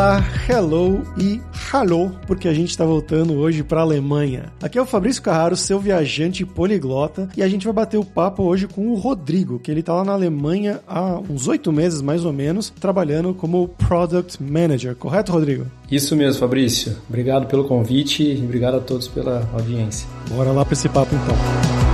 Olá, hello e hallo, porque a gente está voltando hoje para a Alemanha. Aqui é o Fabrício Carraro, seu viajante poliglota, e a gente vai bater o papo hoje com o Rodrigo, que ele está lá na Alemanha há uns oito meses mais ou menos, trabalhando como Product Manager. Correto, Rodrigo? Isso mesmo, Fabrício. Obrigado pelo convite e obrigado a todos pela audiência. Bora lá para esse papo então.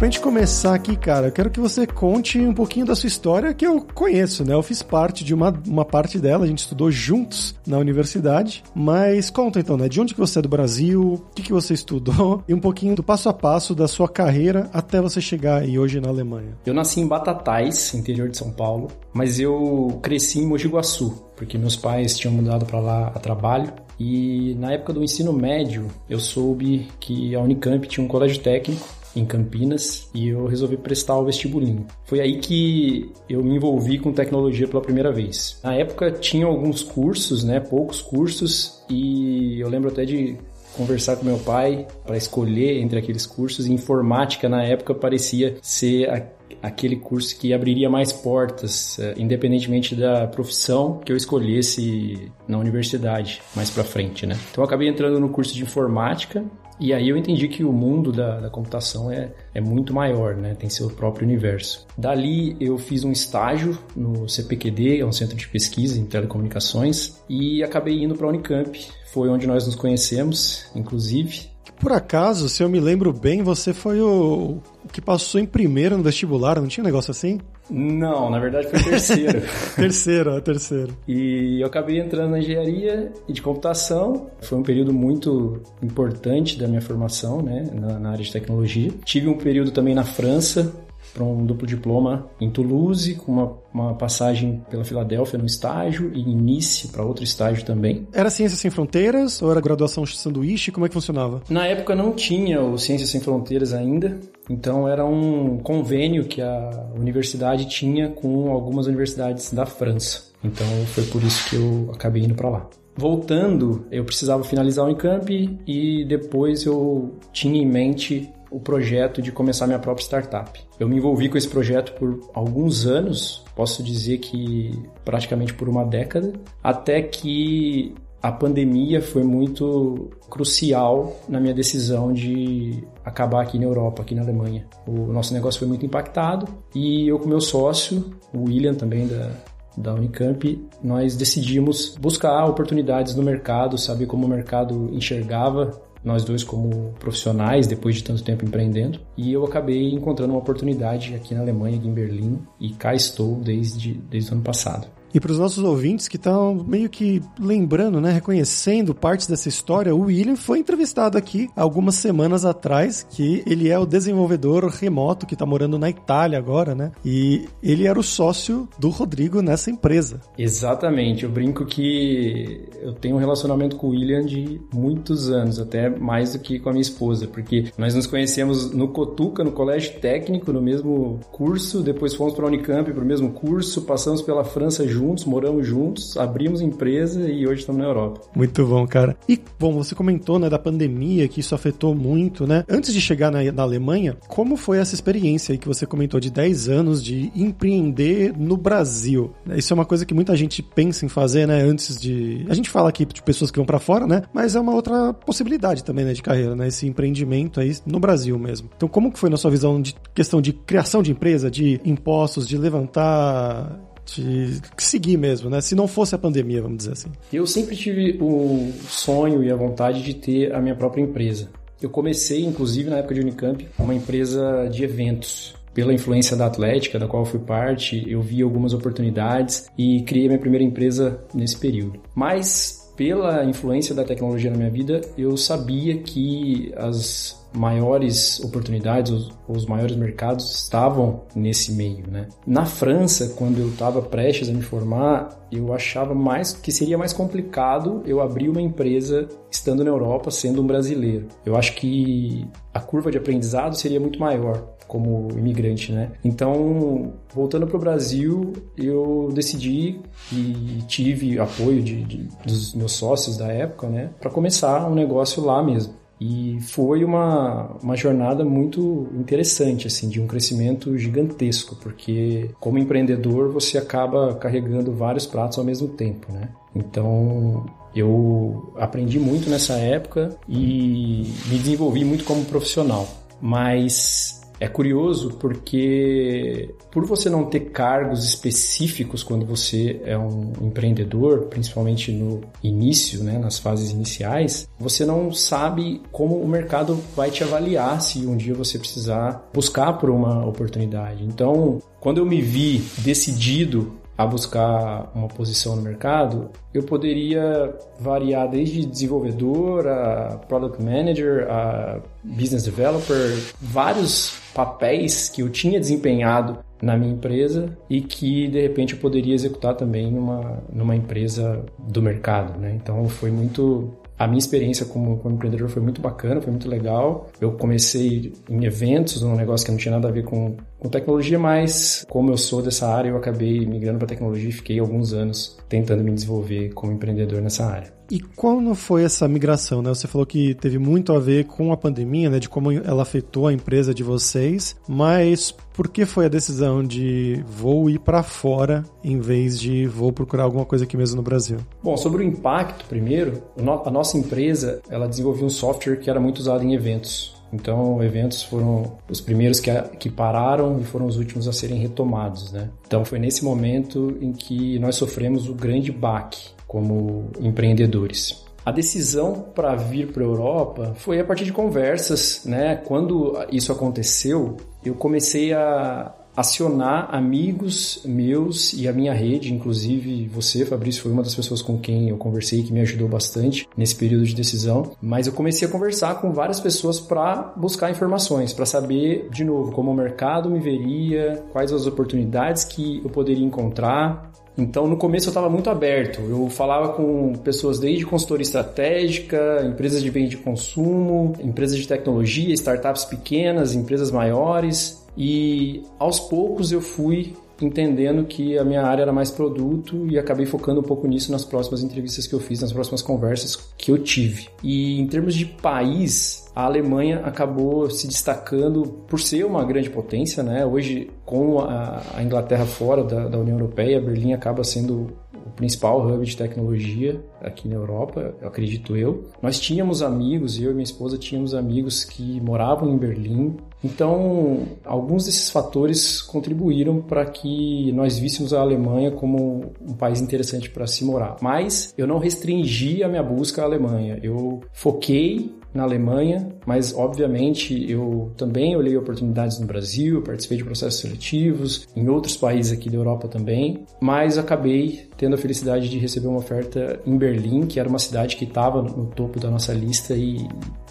Pra gente começar aqui, cara, eu quero que você conte um pouquinho da sua história, que eu conheço, né? Eu fiz parte de uma, uma parte dela, a gente estudou juntos na universidade. Mas conta então, né? De onde que você é do Brasil, o que, que você estudou e um pouquinho do passo a passo da sua carreira até você chegar aí hoje na Alemanha. Eu nasci em Batatais, interior de São Paulo, mas eu cresci em Mogi Guaçu, porque meus pais tinham mudado para lá a trabalho. E na época do ensino médio, eu soube que a Unicamp tinha um colégio técnico em Campinas e eu resolvi prestar o vestibulinho. Foi aí que eu me envolvi com tecnologia pela primeira vez. Na época tinha alguns cursos, né, poucos cursos e eu lembro até de conversar com meu pai para escolher entre aqueles cursos. Informática na época parecia ser a, aquele curso que abriria mais portas, uh, independentemente da profissão que eu escolhesse na universidade mais para frente, né? Então eu acabei entrando no curso de informática e aí eu entendi que o mundo da, da, computação é, é muito maior, né? Tem seu próprio universo. Dali eu fiz um estágio no CPQD, é um centro de pesquisa em telecomunicações, e acabei indo para a Unicamp. Foi onde nós nos conhecemos, inclusive. Por acaso, se eu me lembro bem, você foi o, que passou em primeiro no vestibular, não tinha um negócio assim? Não, na verdade foi terceiro. terceiro, é terceiro. E eu acabei entrando na engenharia e de computação. Foi um período muito importante da minha formação, né, na, na área de tecnologia. Tive um período também na França, para um duplo diploma em Toulouse, com uma, uma passagem pela Filadélfia no estágio e início para outro estágio também. Era Ciências Sem Fronteiras ou era graduação de sanduíche? Como é que funcionava? Na época não tinha o Ciências Sem Fronteiras ainda, então era um convênio que a universidade tinha com algumas universidades da França. Então foi por isso que eu acabei indo para lá. Voltando, eu precisava finalizar o Unicamp e depois eu tinha em mente o projeto de começar minha própria startup. Eu me envolvi com esse projeto por alguns anos, posso dizer que praticamente por uma década, até que a pandemia foi muito crucial na minha decisão de acabar aqui na Europa, aqui na Alemanha. O nosso negócio foi muito impactado e eu com meu sócio, o William também da, da Unicamp, nós decidimos buscar oportunidades no mercado, saber como o mercado enxergava nós dois como profissionais, depois de tanto tempo empreendendo. E eu acabei encontrando uma oportunidade aqui na Alemanha, aqui em Berlim, e cá estou desde, desde o ano passado. E para os nossos ouvintes que estão meio que lembrando, né, reconhecendo partes dessa história, o William foi entrevistado aqui algumas semanas atrás, que ele é o desenvolvedor remoto que está morando na Itália agora, né? E ele era o sócio do Rodrigo nessa empresa. Exatamente. Eu brinco que eu tenho um relacionamento com o William de muitos anos, até mais do que com a minha esposa, porque nós nos conhecemos no Cotuca, no colégio técnico, no mesmo curso, depois fomos para a Unicamp para o mesmo curso, passamos pela França juntos juntos, moramos juntos, abrimos empresa e hoje estamos na Europa. Muito bom, cara. E, bom, você comentou, né, da pandemia, que isso afetou muito, né? Antes de chegar na, na Alemanha, como foi essa experiência aí que você comentou de 10 anos de empreender no Brasil? Isso é uma coisa que muita gente pensa em fazer, né, antes de... A gente fala aqui de pessoas que vão para fora, né? Mas é uma outra possibilidade também, né, de carreira, né? Esse empreendimento aí no Brasil mesmo. Então, como que foi na sua visão de questão de criação de empresa, de impostos, de levantar de seguir mesmo, né? Se não fosse a pandemia, vamos dizer assim. Eu sempre tive o sonho e a vontade de ter a minha própria empresa. Eu comecei, inclusive, na época de Unicamp, uma empresa de eventos. Pela influência da Atlética, da qual fui parte, eu vi algumas oportunidades e criei minha primeira empresa nesse período. Mas, pela influência da tecnologia na minha vida, eu sabia que as maiores oportunidades, os, os, maiores mercados estavam nesse meio, né? Na França, quando eu estava prestes a me formar, eu achava mais que seria mais complicado eu abrir uma empresa estando na Europa, sendo um brasileiro. Eu acho que a curva de aprendizado seria muito maior como imigrante, né? Então, voltando para o Brasil, eu decidi e tive apoio de, de, dos meus sócios da época, né, para começar um negócio lá mesmo. E foi uma, uma jornada muito interessante, assim, de um crescimento gigantesco, porque como empreendedor você acaba carregando vários pratos ao mesmo tempo, né? Então eu aprendi muito nessa época e me desenvolvi muito como profissional. Mas é curioso porque, por você não ter cargos específicos quando você é um empreendedor, principalmente no início, né, nas fases iniciais, você não sabe como o mercado vai te avaliar se um dia você precisar buscar por uma oportunidade. Então, quando eu me vi decidido a buscar uma posição no mercado, eu poderia variar desde desenvolvedor a product manager, a business developer, vários papéis que eu tinha desempenhado na minha empresa e que de repente eu poderia executar também numa, numa empresa do mercado, né? Então foi muito a minha experiência como, como, empreendedor foi muito bacana, foi muito legal. Eu comecei em eventos, um negócio que não tinha nada a ver com, com tecnologia, mas como eu sou dessa área, eu acabei migrando para tecnologia e fiquei alguns anos tentando me desenvolver como empreendedor nessa área. E quando foi essa migração, né? Você falou que teve muito a ver com a pandemia, né? De como ela afetou a empresa de vocês, mas por que foi a decisão de vou ir para fora em vez de vou procurar alguma coisa aqui mesmo no Brasil? Bom, sobre o impacto, primeiro, a nossa empresa, ela desenvolveu um software que era muito usado em eventos. Então, eventos foram os primeiros que, que pararam e foram os últimos a serem retomados, né? Então, foi nesse momento em que nós sofremos o grande baque como empreendedores. A decisão para vir para a Europa foi a partir de conversas, né? Quando isso aconteceu, eu comecei a acionar amigos meus e a minha rede, inclusive você, Fabrício, foi uma das pessoas com quem eu conversei que me ajudou bastante nesse período de decisão. Mas eu comecei a conversar com várias pessoas para buscar informações, para saber de novo como o mercado me veria, quais as oportunidades que eu poderia encontrar, então, no começo eu estava muito aberto. Eu falava com pessoas desde consultoria estratégica, empresas de bem de consumo, empresas de tecnologia, startups pequenas, empresas maiores. E aos poucos eu fui entendendo que a minha área era mais produto e acabei focando um pouco nisso nas próximas entrevistas que eu fiz, nas próximas conversas que eu tive. E em termos de país, a Alemanha acabou se destacando por ser uma grande potência, né? Hoje, com a, Inglaterra fora da, da União Europeia, Berlim acaba sendo o principal hub de tecnologia aqui na Europa, acredito eu. Nós tínhamos amigos, eu e minha esposa tínhamos amigos que moravam em Berlim. Então, alguns desses fatores contribuíram para que nós víssemos a Alemanha como um país interessante para se morar. Mas eu não restringi a minha busca à Alemanha. Eu foquei na Alemanha, mas obviamente eu também olhei oportunidades no Brasil, participei de processos seletivos, em outros países aqui da Europa também, mas acabei tendo a felicidade de receber uma oferta em Berlim, que era uma cidade que estava no topo da nossa lista e,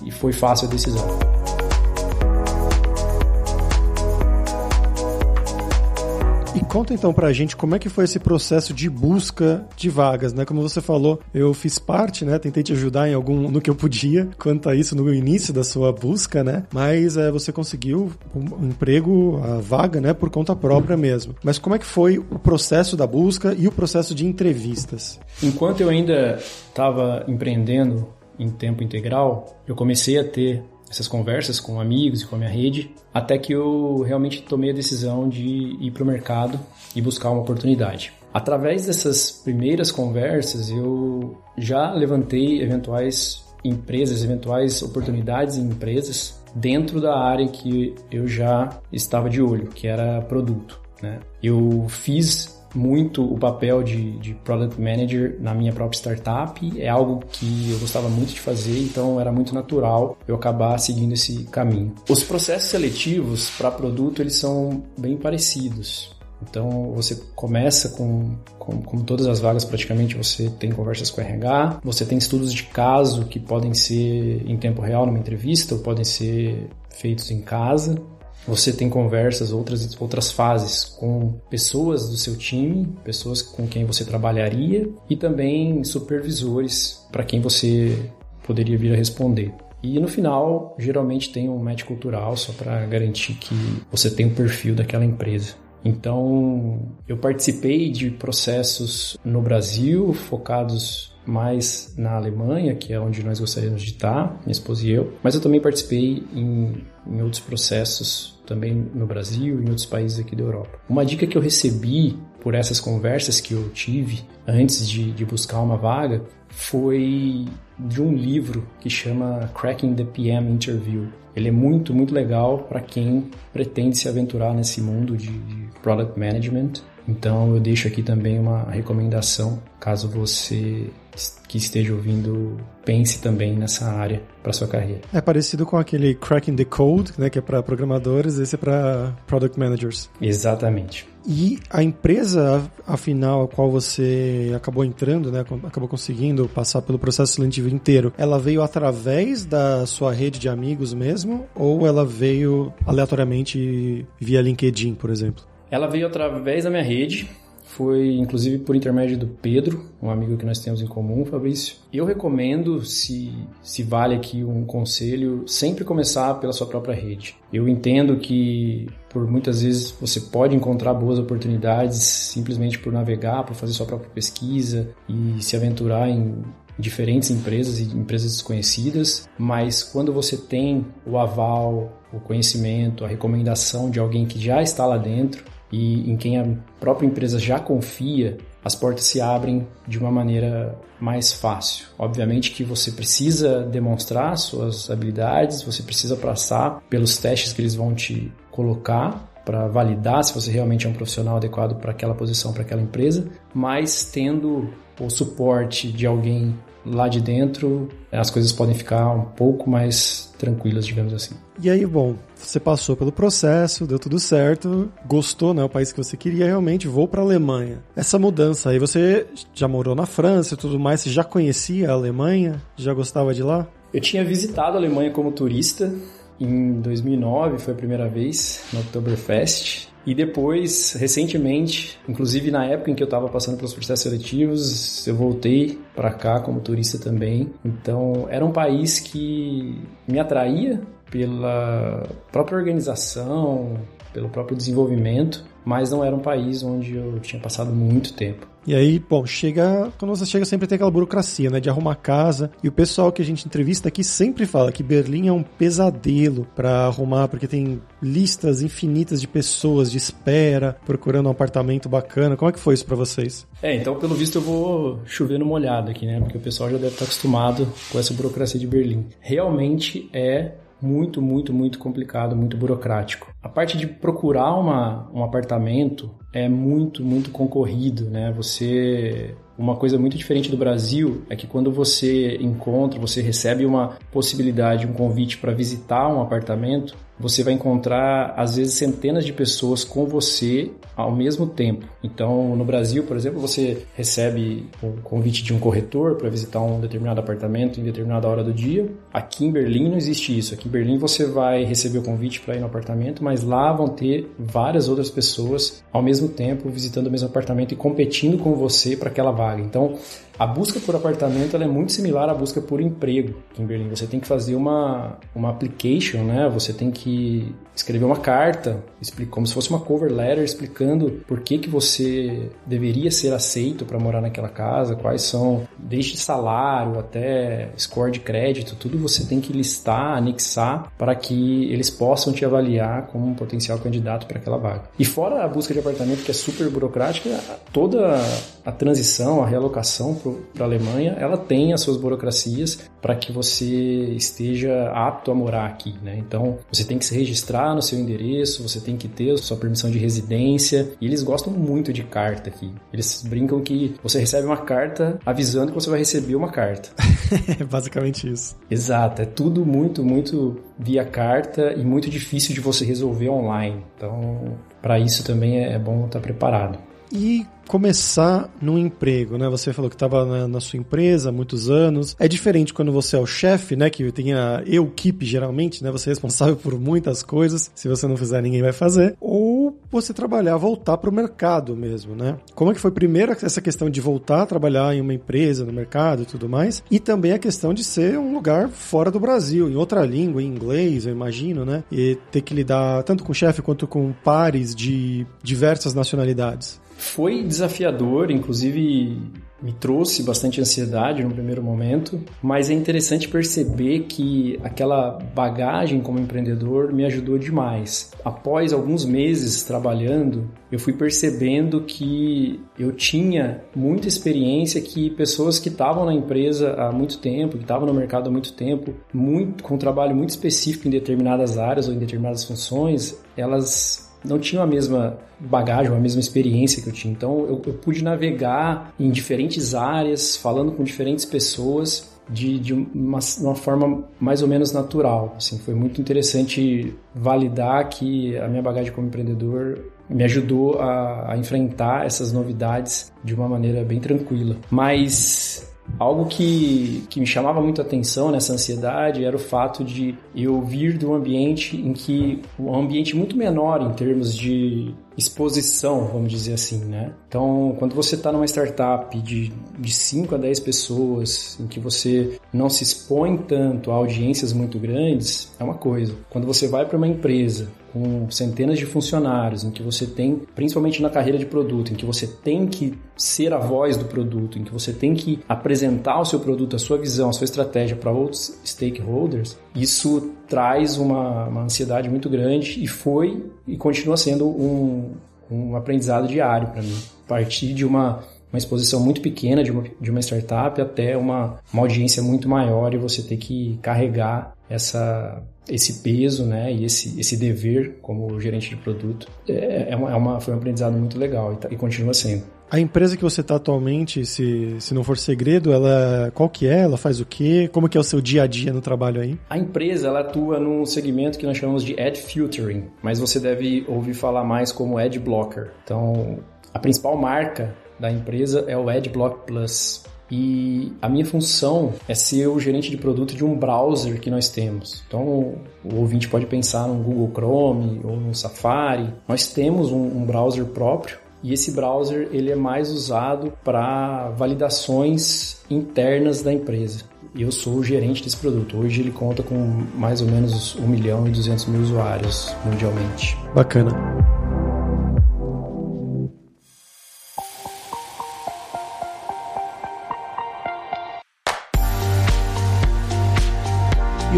e foi fácil a decisão. Conta então pra gente como é que foi esse processo de busca de vagas, né? Como você falou, eu fiz parte, né? Tentei te ajudar em algum no que eu podia quanto a isso no início da sua busca, né? Mas é, você conseguiu um emprego, a vaga, né? Por conta própria mesmo. Mas como é que foi o processo da busca e o processo de entrevistas? Enquanto eu ainda estava empreendendo em tempo integral, eu comecei a ter essas conversas com amigos e com a minha rede, até que eu realmente tomei a decisão de ir para o mercado e buscar uma oportunidade. Através dessas primeiras conversas, eu já levantei eventuais empresas, eventuais oportunidades em empresas dentro da área que eu já estava de olho, que era produto. Né? Eu fiz muito o papel de, de Product Manager na minha própria startup. É algo que eu gostava muito de fazer, então era muito natural eu acabar seguindo esse caminho. Os processos seletivos para produto eles são bem parecidos. Então você começa com, com, com, todas as vagas praticamente, você tem conversas com RH, você tem estudos de caso que podem ser em tempo real numa entrevista ou podem ser feitos em casa. Você tem conversas, outras, outras fases com pessoas do seu time, pessoas com quem você trabalharia e também supervisores para quem você poderia vir a responder. E no final, geralmente tem um match cultural só para garantir que você tem o perfil daquela empresa. Então, eu participei de processos no Brasil focados mais na Alemanha, que é onde nós gostaríamos de estar, minha esposa e eu, mas eu também participei em, em outros processos também no Brasil e em outros países aqui da Europa. Uma dica que eu recebi por essas conversas que eu tive antes de, de buscar uma vaga foi de um livro que chama Cracking the PM Interview. Ele é muito, muito legal para quem pretende se aventurar nesse mundo de, de Product Management. Então eu deixo aqui também uma recomendação caso você que esteja ouvindo pense também nessa área para sua carreira. É parecido com aquele Cracking the Code, né, que é para programadores, esse é para Product Managers. Exatamente. E a empresa, afinal, a qual você acabou entrando, né, acabou conseguindo passar pelo processo seletivo inteiro, ela veio através da sua rede de amigos mesmo, ou ela veio aleatoriamente via LinkedIn, por exemplo? Ela veio através da minha rede, foi inclusive por intermédio do Pedro, um amigo que nós temos em comum, Fabrício. Eu recomendo, se, se vale aqui um conselho, sempre começar pela sua própria rede. Eu entendo que por muitas vezes você pode encontrar boas oportunidades simplesmente por navegar, por fazer sua própria pesquisa e se aventurar em diferentes empresas e empresas desconhecidas, mas quando você tem o aval, o conhecimento, a recomendação de alguém que já está lá dentro, e em quem a própria empresa já confia, as portas se abrem de uma maneira mais fácil. Obviamente que você precisa demonstrar suas habilidades, você precisa passar pelos testes que eles vão te colocar para validar se você realmente é um profissional adequado para aquela posição, para aquela empresa, mas tendo o suporte de alguém lá de dentro, as coisas podem ficar um pouco mais tranquilas, digamos assim. E aí, bom, você passou pelo processo, deu tudo certo, gostou, né, o país que você queria, realmente vou para a Alemanha. Essa mudança aí, você já morou na França e tudo mais, você já conhecia a Alemanha? Já gostava de lá? Eu tinha visitado a Alemanha como turista em 2009, foi a primeira vez, no Oktoberfest. E depois, recentemente, inclusive na época em que eu estava passando pelos processos seletivos, eu voltei para cá como turista também. Então, era um país que me atraía pela própria organização, pelo próprio desenvolvimento, mas não era um país onde eu tinha passado muito tempo. E aí, bom, chega. Quando você chega, sempre tem aquela burocracia, né? De arrumar casa. E o pessoal que a gente entrevista aqui sempre fala que Berlim é um pesadelo para arrumar, porque tem listas infinitas de pessoas de espera procurando um apartamento bacana. Como é que foi isso para vocês? É, então, pelo visto, eu vou chover no molhado aqui, né? Porque o pessoal já deve estar acostumado com essa burocracia de Berlim. Realmente é muito, muito, muito complicado, muito burocrático. A parte de procurar uma, um apartamento é muito, muito concorrido, né? Você uma coisa muito diferente do Brasil é que quando você encontra, você recebe uma possibilidade, um convite para visitar um apartamento, você vai encontrar às vezes centenas de pessoas com você ao mesmo tempo. Então, no Brasil, por exemplo, você recebe o convite de um corretor para visitar um determinado apartamento em determinada hora do dia. Aqui em Berlim não existe isso. Aqui em Berlim você vai receber o convite para ir no apartamento, mas lá vão ter várias outras pessoas ao mesmo tempo visitando o mesmo apartamento e competindo com você para aquela vaga. Então, a busca por apartamento é muito similar à busca por emprego em Berlim. Você tem que fazer uma, uma application, né? Você tem que escrever uma carta, como se fosse uma cover letter explicando por que, que você deveria ser aceito para morar naquela casa, quais são, desde salário até score de crédito, tudo você tem que listar, anexar para que eles possam te avaliar como um potencial candidato para aquela vaga. E fora a busca de apartamento que é super burocrática, toda a transição, a realocação para a Alemanha, ela tem as suas burocracias para que você esteja apto a morar aqui, né? Então, você tem que se registrar no seu endereço, você tem que ter sua permissão de residência. E eles gostam muito de carta aqui. Eles brincam que você recebe uma carta avisando que você vai receber uma carta. é basicamente isso. Exato, é tudo muito, muito via carta e muito difícil de você resolver online. Então, para isso também é bom estar preparado. E começar num emprego, né? Você falou que estava na, na, sua empresa há muitos anos. É diferente quando você é o chefe, né? Que tem a equipe geralmente, né? Você é responsável por muitas coisas. Se você não fizer, ninguém vai fazer. Ou você trabalhar, voltar para o mercado mesmo, né? Como é que foi primeiro essa questão de voltar a trabalhar em uma empresa, no mercado e tudo mais? E também a questão de ser um lugar fora do Brasil, em outra língua, em inglês, eu imagino, né? E ter que lidar tanto com chefe quanto com pares de diversas nacionalidades. Foi desafiador, inclusive me trouxe bastante ansiedade no primeiro momento, mas é interessante perceber que aquela bagagem como empreendedor me ajudou demais. Após alguns meses trabalhando, eu fui percebendo que eu tinha muita experiência que pessoas que estavam na empresa há muito tempo, que estavam no mercado há muito tempo, muito com um trabalho muito específico em determinadas áreas ou em determinadas funções, elas não tinham a mesma bagagem, a mesma experiência que eu tinha. Então eu, eu pude navegar em diferentes áreas, falando com diferentes pessoas de, de uma, uma, forma mais ou menos natural. Assim, foi muito interessante validar que a minha bagagem como empreendedor me ajudou a, a enfrentar essas novidades de uma maneira bem tranquila. Mas Algo que, que me chamava muito a atenção nessa ansiedade era o fato de eu vir de um ambiente em que um ambiente muito menor em termos de exposição, vamos dizer assim, né? Então, quando você está numa startup de, de 5 a 10 pessoas, em que você não se expõe tanto a audiências muito grandes, é uma coisa. Quando você vai para uma empresa com centenas de funcionários, em que você tem, principalmente na carreira de produto, em que você tem que ser a voz do produto, em que você tem que apresentar o seu produto, a sua visão, a sua estratégia para outros stakeholders, isso traz uma, uma ansiedade muito grande e foi e continua sendo um, um aprendizado diário para mim. Partir de uma uma exposição muito pequena de uma, de uma startup até uma, uma audiência muito maior e você ter que carregar essa, esse peso né, e esse, esse dever como gerente de produto. É, é uma, é foi um aprendizado muito legal e, tá, e continua sendo. A empresa que você está atualmente, se, se não for segredo, ela qual que é? Ela faz o quê? Como que é o seu dia a dia no trabalho aí? A empresa ela atua num segmento que nós chamamos de ad filtering, mas você deve ouvir falar mais como ad blocker. Então, a principal marca da empresa é o AdBlock Plus. E a minha função é ser o gerente de produto de um browser que nós temos. Então, o ouvinte pode pensar no Google Chrome ou no Safari. Nós temos um, um browser próprio e esse browser ele é mais usado para validações internas da empresa. Eu sou o gerente desse produto. Hoje ele conta com mais ou menos 1 milhão e 200 mil usuários mundialmente. Bacana.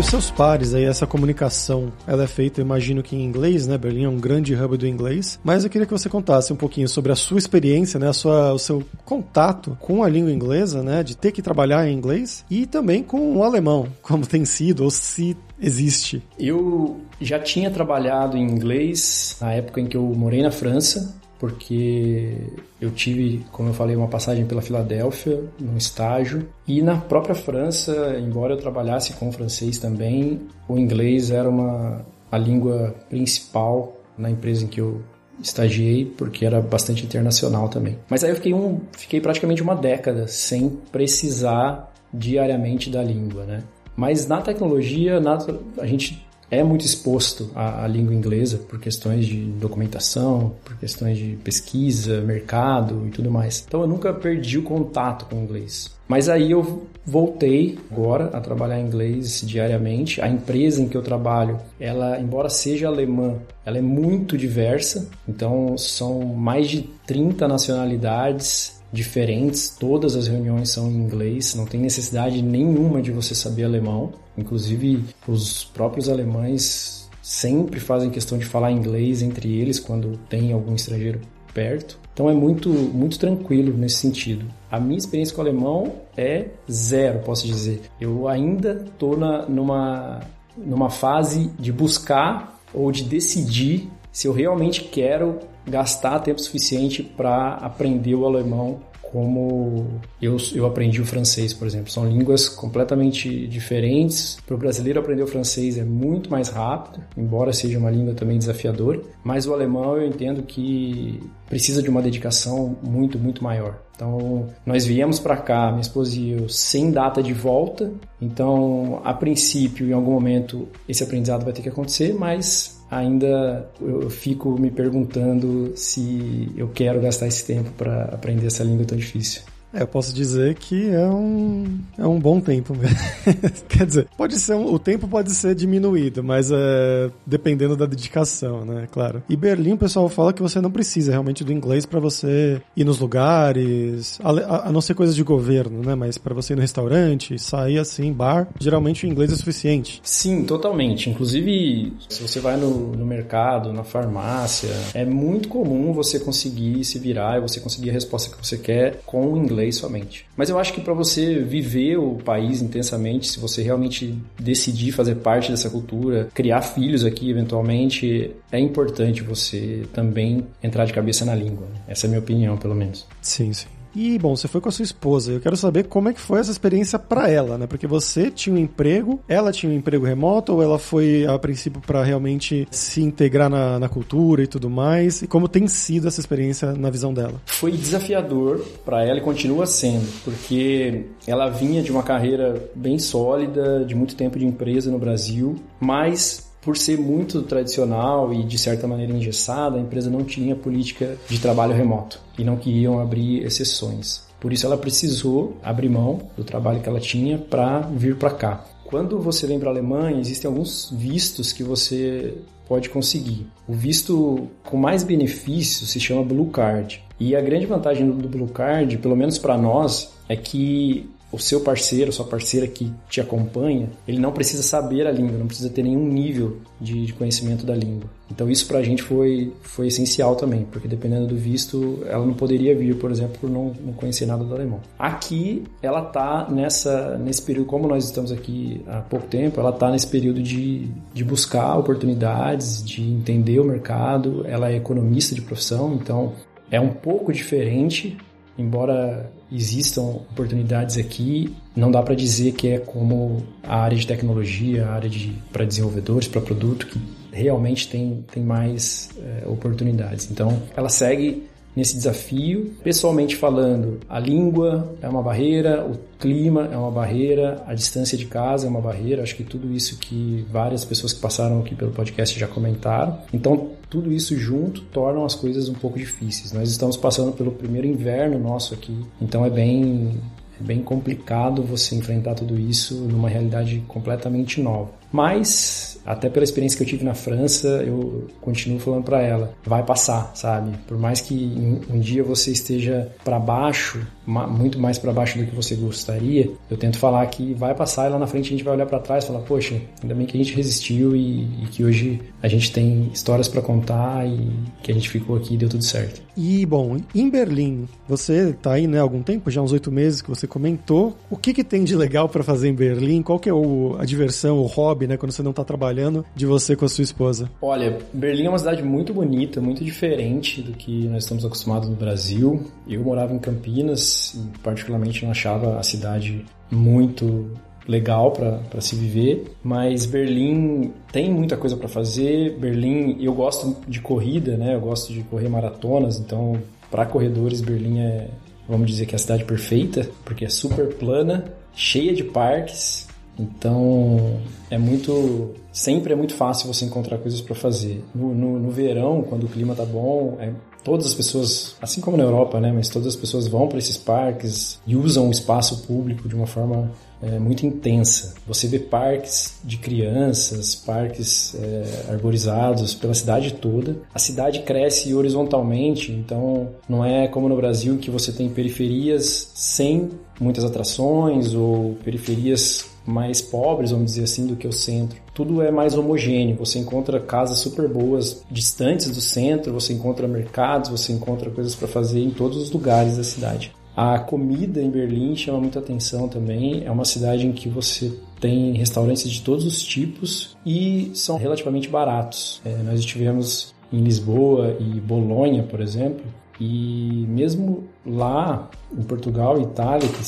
Os seus pares aí, essa comunicação, ela é feita, imagino que em inglês, né? Berlim é um grande hub do inglês. Mas eu queria que você contasse um pouquinho sobre a sua experiência, né? A sua, o seu contato com a língua inglesa, né? De ter que trabalhar em inglês e também com o alemão, como tem sido ou se existe. Eu já tinha trabalhado em inglês na época em que eu morei na França porque eu tive, como eu falei, uma passagem pela Filadélfia, num estágio, e na própria França, embora eu trabalhasse com francês também, o inglês era uma a língua principal na empresa em que eu estagiei, porque era bastante internacional também. Mas aí eu fiquei, um, fiquei praticamente uma década sem precisar diariamente da língua, né? Mas na tecnologia, na, a gente é muito exposto à, à, língua inglesa por questões de documentação, por questões de pesquisa, mercado e tudo mais. Então eu nunca perdi o contato com o inglês. Mas aí eu voltei agora a trabalhar inglês diariamente. A empresa em que eu trabalho, ela, embora seja alemã, ela é muito diversa. Então são mais de 30 nacionalidades diferentes, todas as reuniões são em inglês, não tem necessidade nenhuma de você saber alemão. Inclusive, os próprios alemães sempre fazem questão de falar inglês entre eles quando tem algum estrangeiro perto. Então é muito, muito tranquilo nesse sentido. A minha experiência com o alemão é zero, posso dizer. Eu ainda estou numa, numa fase de buscar ou de decidir se eu realmente quero gastar tempo suficiente para aprender o alemão como eu, eu aprendi o francês, por exemplo. São línguas completamente diferentes. Para o brasileiro aprender o francês é muito mais rápido, embora seja uma língua também desafiadora. Mas o alemão eu entendo que precisa de uma dedicação muito, muito maior. Então, nós viemos para cá, minha esposa e eu, sem data de volta. Então, a princípio, em algum momento, esse aprendizado vai ter que acontecer, mas ainda eu fico me perguntando se eu quero gastar esse tempo para aprender essa língua tão difícil. É, eu posso dizer que é um, é um bom tempo mesmo. Quer dizer, pode ser um, o tempo pode ser diminuído, mas é dependendo da dedicação, né? Claro. E Berlim, o pessoal fala que você não precisa realmente do inglês para você ir nos lugares, a, a, não ser coisas de governo, né? Mas para você ir no restaurante, sair assim, bar, geralmente o inglês é suficiente. Sim, totalmente. Inclusive, se você vai no, no mercado, na farmácia, é muito comum você conseguir se virar e você conseguir a resposta que você quer com o inglês somente. Mas eu acho que para você viver o país intensamente, se você realmente decidir fazer parte dessa cultura, criar filhos aqui eventualmente, é importante você também entrar de cabeça na língua. Essa é a minha opinião, pelo menos. Sim, sim. E, bom, você foi com a sua esposa. Eu quero saber como é que foi essa experiência para ela, né? Porque você tinha um emprego, ela tinha um emprego remoto, ou ela foi, a princípio, para realmente se integrar na, na, cultura e tudo mais? E como tem sido essa experiência na visão dela? Foi desafiador para ela e continua sendo, porque ela vinha de uma carreira bem sólida, de muito tempo de empresa no Brasil, mas por ser muito tradicional e de certa maneira engessada, a empresa não tinha política de trabalho remoto e não queriam abrir exceções. Por isso ela precisou abrir mão do trabalho que ela tinha para vir para cá. Quando você vem para a Alemanha, existem alguns vistos que você pode conseguir. O visto com mais benefício se chama Blue Card. E a grande vantagem do Blue Card, pelo menos para nós, é que o seu parceiro, sua parceira que te acompanha, ele não precisa saber a língua, não precisa ter nenhum nível de, de conhecimento da língua. Então isso pra gente foi, foi essencial também, porque dependendo do visto, ela não poderia vir, por exemplo, por não, não conhecer nada do alemão. Aqui, ela tá nessa, nesse período, como nós estamos aqui há pouco tempo, ela tá nesse período de, de buscar oportunidades, de entender o mercado, ela é economista de profissão, então é um pouco diferente embora existam oportunidades aqui, não dá para dizer que é como a área de tecnologia, a área de para desenvolvedores, para produto que realmente tem, tem mais é, oportunidades. Então, ela segue nesse desafio. Pessoalmente falando, a língua é uma barreira, o clima é uma barreira, a distância de casa é uma barreira. Acho que tudo isso que várias pessoas que passaram aqui pelo podcast já comentaram. Então, tudo isso junto tornam as coisas um pouco difíceis. Nós estamos passando pelo primeiro inverno nosso aqui, então é bem é bem complicado você enfrentar tudo isso numa realidade completamente nova. Mas, até pela experiência que eu tive na França, eu continuo falando para ela, vai passar, sabe? Por mais que um dia você esteja para baixo, muito mais para baixo do que você gostaria, eu tento falar que vai passar e lá na frente a gente vai olhar para trás e falar, poxa, ainda bem que a gente resistiu e, e que hoje a gente tem histórias para contar e que a gente ficou aqui e deu tudo certo. E, bom, em Berlim, você tá aí, né, há algum tempo, já uns oito meses que você comentou. O que que tem de legal para fazer em Berlim? Qual que é o, a diversão, o hobby, né, quando você não tá trabalhando, de você com a sua esposa? Olha, Berlim é uma cidade muito bonita, muito diferente do que nós estamos acostumados no Brasil. Eu morava em Campinas e particularmente não achava a cidade muito legal para se viver, mas Berlim tem muita coisa para fazer. Berlim, eu gosto de corrida, né? Eu gosto de correr maratonas, então para corredores Berlim é, vamos dizer que é a cidade perfeita, porque é super plana, cheia de parques. Então é muito, sempre é muito fácil você encontrar coisas para fazer. No, no, no, verão, quando o clima tá bom, é, todas as pessoas, assim como na Europa, né? Mas todas as pessoas vão para esses parques e usam o espaço público de uma forma é, muito intensa. Você vê parques de crianças, parques é, arborizados pela cidade toda. A cidade cresce horizontalmente, então não é como no Brasil que você tem periferias sem muitas atrações ou periferias mais pobres, vamos dizer assim, do que o centro. Tudo é mais homogêneo. Você encontra casas super boas distantes do centro, você encontra mercados, você encontra coisas para fazer em todos os lugares da cidade. A comida em Berlim chama muita atenção também. É uma cidade em que você tem restaurantes de todos os tipos e são relativamente baratos. É, nós estivemos em Lisboa e Bolonha, por exemplo, e mesmo lá em Portugal e Itália, que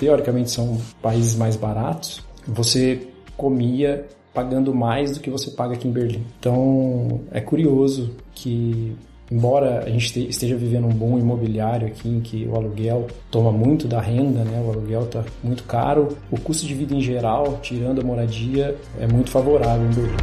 teoricamente são países mais baratos, você comia pagando mais do que você paga aqui em Berlim. Então é curioso que embora a gente esteja vivendo um bom imobiliário aqui em que o aluguel toma muito da renda, né? O aluguel está muito caro, o custo de vida em geral, tirando a moradia, é muito favorável em Berlim.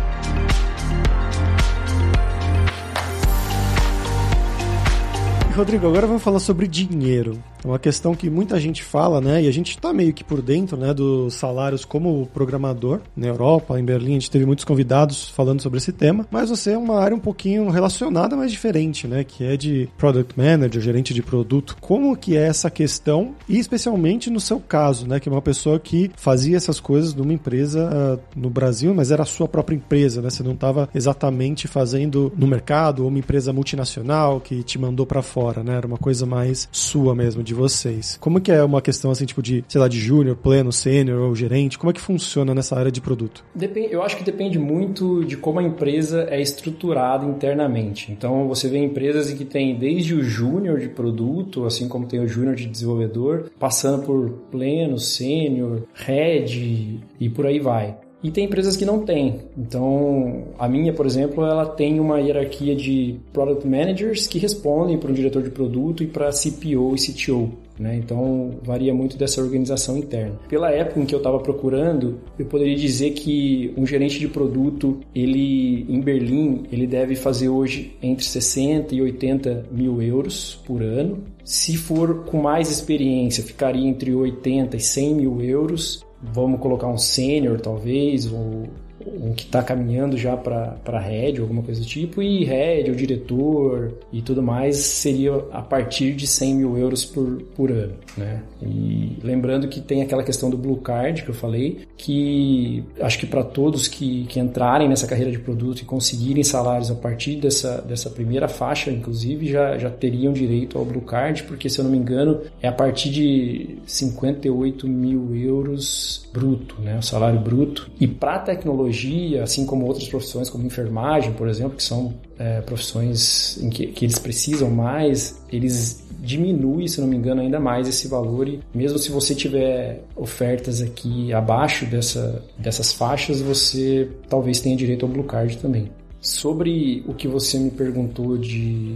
Rodrigo, agora vamos falar sobre dinheiro. Uma questão que muita gente fala, né? E a gente tá meio que por dentro, né, dos salários como programador na Europa, em Berlim, a gente teve muitos convidados falando sobre esse tema, mas você é uma área um pouquinho relacionada, mas diferente, né, que é de product manager, gerente de produto. Como que é essa questão e especialmente no seu caso, né, que é uma pessoa que fazia essas coisas numa empresa uh, no Brasil, mas era a sua própria empresa, né? Você não estava exatamente fazendo no mercado ou uma empresa multinacional que te mandou para fora, né? Era uma coisa mais sua mesmo, de vocês. Como que é uma questão assim, tipo de, sei lá, de júnior, pleno, sênior ou gerente? Como é que funciona nessa área de produto? Depende, eu acho que depende muito de como a empresa é estruturada internamente. Então, você vê empresas em que tem desde o júnior de produto, assim como tem o júnior de desenvolvedor, passando por pleno, sênior, head e por aí vai. E tem empresas que não têm. Então, a minha, por exemplo, ela tem uma hierarquia de product managers que respondem para um diretor de produto e para CPO e CTO. Né? Então, varia muito dessa organização interna. Pela época em que eu estava procurando, eu poderia dizer que um gerente de produto, ele em Berlim, ele deve fazer hoje entre 60 e 80 mil euros por ano. Se for com mais experiência, ficaria entre 80 e 100 mil euros vamos colocar um sênior talvez, ou um que está caminhando já para head, alguma coisa do tipo, e head, o diretor e tudo mais seria a partir de 100 mil euros por, por ano, né? E lembrando que tem aquela questão do Blue Card que eu falei, que acho que para todos que, que entrarem nessa carreira de produto e conseguirem salários a partir dessa, dessa primeira faixa, inclusive, já, já teriam direito ao Blue Card, porque se eu não me engano, é a partir de 58 mil euros bruto, né? O salário bruto. E para tecnologia, tecnologia, assim como outras profissões, como enfermagem, por exemplo, que são é, profissões em que, que eles precisam mais, eles diminuem, se não me engano, ainda mais esse valor. E mesmo se você tiver ofertas aqui abaixo dessa, dessas faixas, você talvez tenha direito ao Blue Card também. Sobre o que você me perguntou de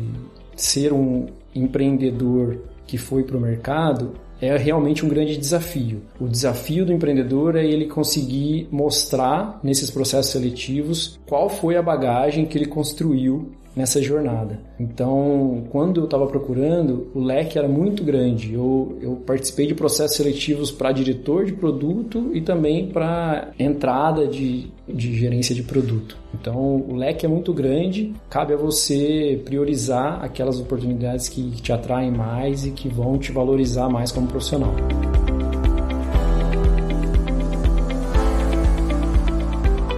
ser um empreendedor que foi para o mercado, é realmente um grande desafio. O desafio do empreendedor é ele conseguir mostrar nesses processos seletivos qual foi a bagagem que ele construiu nessa jornada. Então, quando eu estava procurando, o leque era muito grande. Eu, eu participei de processos seletivos para diretor de produto e também para entrada de, de gerência de produto. Então, o leque é muito grande, cabe a você priorizar aquelas oportunidades que te atraem mais e que vão te valorizar mais como profissional.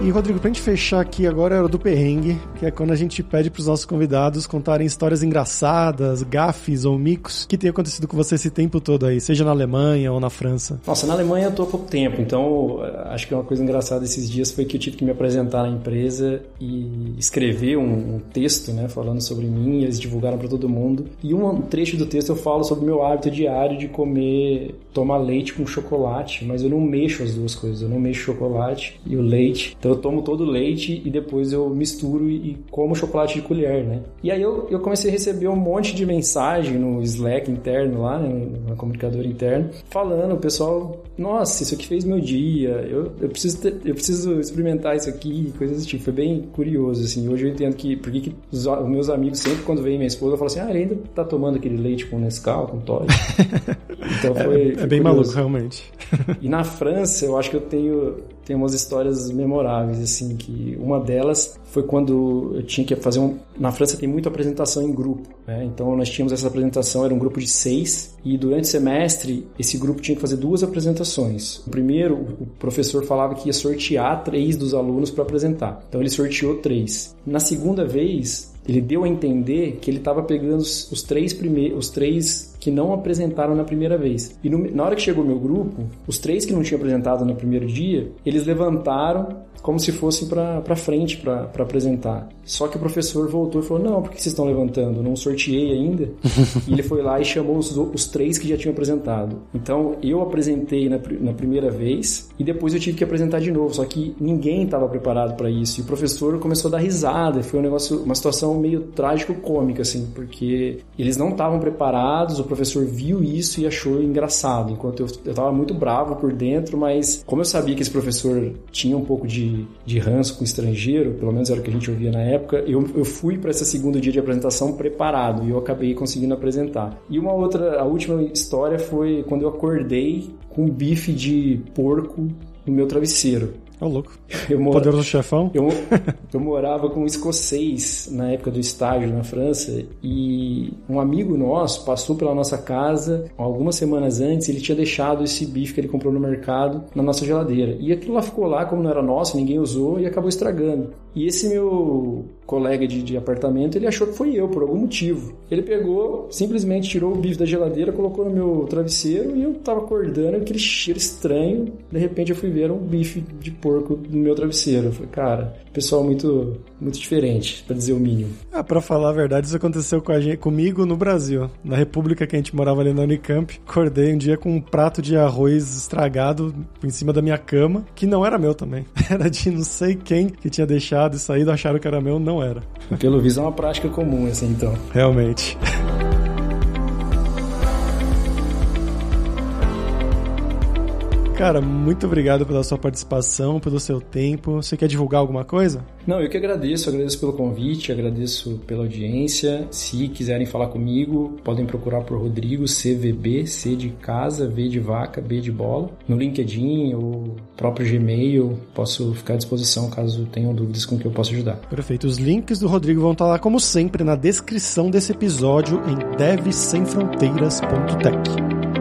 E, Rodrigo, pra gente fechar aqui agora era do perrengue, que é quando a gente pede pros nossos convidados contarem histórias engraçadas, gafes ou micos que tenham acontecido com você esse tempo todo aí, seja na Alemanha ou na França. Nossa, na Alemanha eu tô há pouco tempo, então acho que uma coisa engraçada esses dias foi que eu tive que me apresentar na empresa e escrever um, um texto, né, falando sobre mim, eles divulgaram para todo mundo. E um trecho do texto eu falo sobre o meu hábito diário de comer, tomar leite com chocolate, mas eu não mexo as duas coisas, eu não mexo chocolate e o leite. Então eu tomo todo o leite e depois eu misturo e como chocolate de colher, né? E aí eu, eu comecei a receber um monte de mensagem no Slack interno lá, né, no comunicador interno, falando, o pessoal, nossa, isso aqui fez meu dia, eu, eu, preciso, ter, eu preciso experimentar isso aqui, coisas do tipo. Foi bem curioso, assim. Hoje eu entendo que, porque que os, meus amigos sempre, quando vem minha esposa, falam assim, ah, ele ainda tá tomando aquele leite com Nescau, com Todd. Então foi, é, é bem curioso. maluco, realmente. e na França, eu acho que eu tenho tem umas histórias memoráveis, assim, que uma delas foi quando eu tinha que fazer um... Na França tem muita apresentação em grupo, né? Então nós tínhamos essa apresentação, era um grupo de seis, e durante o semestre esse grupo tinha que fazer duas apresentações. O primeiro, o professor falava que ia sortear três dos alunos para apresentar. Então ele sorteou três. Na segunda vez, ele deu a entender que ele estava pegando os, os, três primeiros, os três que não apresentaram na primeira vez. E no, na hora que chegou meu grupo, os três que não tinham apresentado no primeiro dia, eles levantaram como se fossem para frente para apresentar. Só que o professor voltou e falou: Não, por que vocês estão levantando? não sorteei ainda. e ele foi lá e chamou os, os três que já tinham apresentado. Então eu apresentei na, na primeira vez e depois eu tive que apresentar de novo. Só que ninguém estava preparado para isso. E o professor começou a dar risada. Foi um negócio, uma situação meio trágico-cômica, assim, porque eles não estavam preparados. O professor viu isso e achou engraçado, enquanto eu, eu tava muito bravo por dentro, mas como eu sabia que esse professor tinha um pouco de, de ranço com estrangeiro, pelo menos era o que a gente ouvia na época, eu, eu fui para esse segundo dia de apresentação preparado e eu acabei conseguindo apresentar. E uma outra, a última história foi quando eu acordei com um bife de porco no meu travesseiro. Ô, louco. Eu mora... Poderoso chefão? Eu, eu morava com um escocês na época do estágio na França e um amigo nosso passou pela nossa casa algumas semanas antes ele tinha deixado esse bife que ele comprou no mercado na nossa geladeira. E aquilo lá ficou lá, como não era nosso, ninguém usou e acabou estragando. E esse meu colega de, de apartamento, ele achou que foi eu, por algum motivo. Ele pegou, simplesmente tirou o bife da geladeira, colocou no meu travesseiro e eu tava acordando, aquele cheiro estranho. De repente eu fui ver um bife de porco no meu travesseiro. Eu falei, cara, pessoal muito, muito diferente, para dizer o mínimo. Ah, pra falar a verdade, isso aconteceu com a gente, comigo no Brasil. Na república que a gente morava ali na Unicamp, acordei um dia com um prato de arroz estragado em cima da minha cama, que não era meu também. Era de não sei quem que tinha deixado e saído, acharam que era meu, não era. Pelo visto é uma prática comum, assim, então. Realmente. Cara, muito obrigado pela sua participação, pelo seu tempo. Você quer divulgar alguma coisa? Não, eu que agradeço, agradeço pelo convite, agradeço pela audiência. Se quiserem falar comigo, podem procurar por Rodrigo CVB, C de casa, V de vaca, B de bola, no LinkedIn ou próprio Gmail. Posso ficar à disposição caso tenham dúvidas com que eu possa ajudar. Perfeito. Os links do Rodrigo vão estar lá, como sempre, na descrição desse episódio em devsemfronteiras.tech.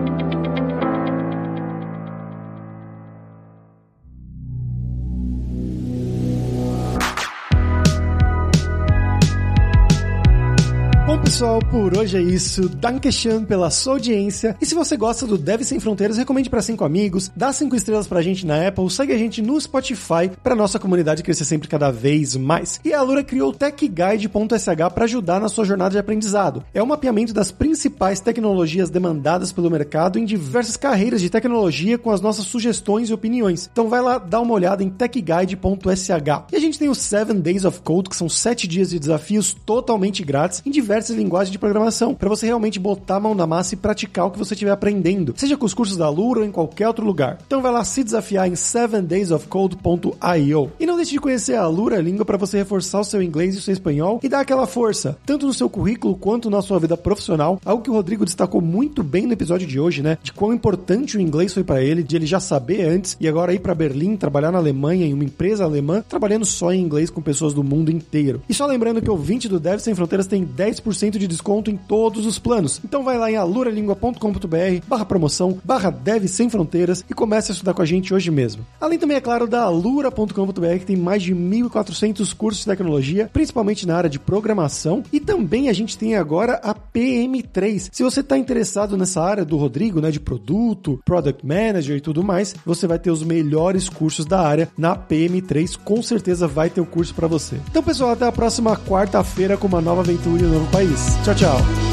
pessoal, por hoje é isso. Dankeschön pela sua audiência. E se você gosta do Deve Sem Fronteiras, recomende para cinco amigos, dá cinco estrelas pra gente na Apple, segue a gente no Spotify para nossa comunidade crescer sempre cada vez mais. E a Alura criou o TechGuide.sh para ajudar na sua jornada de aprendizado. É um mapeamento das principais tecnologias demandadas pelo mercado em diversas carreiras de tecnologia com as nossas sugestões e opiniões. Então vai lá dar uma olhada em techguide.sh. E a gente tem os 7 Days of Code, que são 7 dias de desafios totalmente grátis em diversas linguagem de programação, para você realmente botar a mão na massa e praticar o que você estiver aprendendo, seja com os cursos da Lura ou em qualquer outro lugar. Então vai lá se desafiar em 7daysofcode.io. E não deixe de conhecer a Lura Língua para você reforçar o seu inglês e o seu espanhol e dar aquela força, tanto no seu currículo quanto na sua vida profissional, algo que o Rodrigo destacou muito bem no episódio de hoje, né? De quão importante o inglês foi para ele, de ele já saber antes e agora ir para Berlim, trabalhar na Alemanha em uma empresa alemã, trabalhando só em inglês com pessoas do mundo inteiro. E só lembrando que o 20 do Dev Sem Fronteiras tem 10% de desconto em todos os planos. Então vai lá em aluralingua.com.br barra promoção, barra Dev Sem Fronteiras e comece a estudar com a gente hoje mesmo. Além também, é claro, da alura.com.br que tem mais de 1.400 cursos de tecnologia, principalmente na área de programação e também a gente tem agora a PM3. Se você está interessado nessa área do Rodrigo, né, de produto, product manager e tudo mais, você vai ter os melhores cursos da área na PM3, com certeza vai ter o curso para você. Então, pessoal, até a próxima quarta-feira com uma nova aventura em um novo país. 娇娇。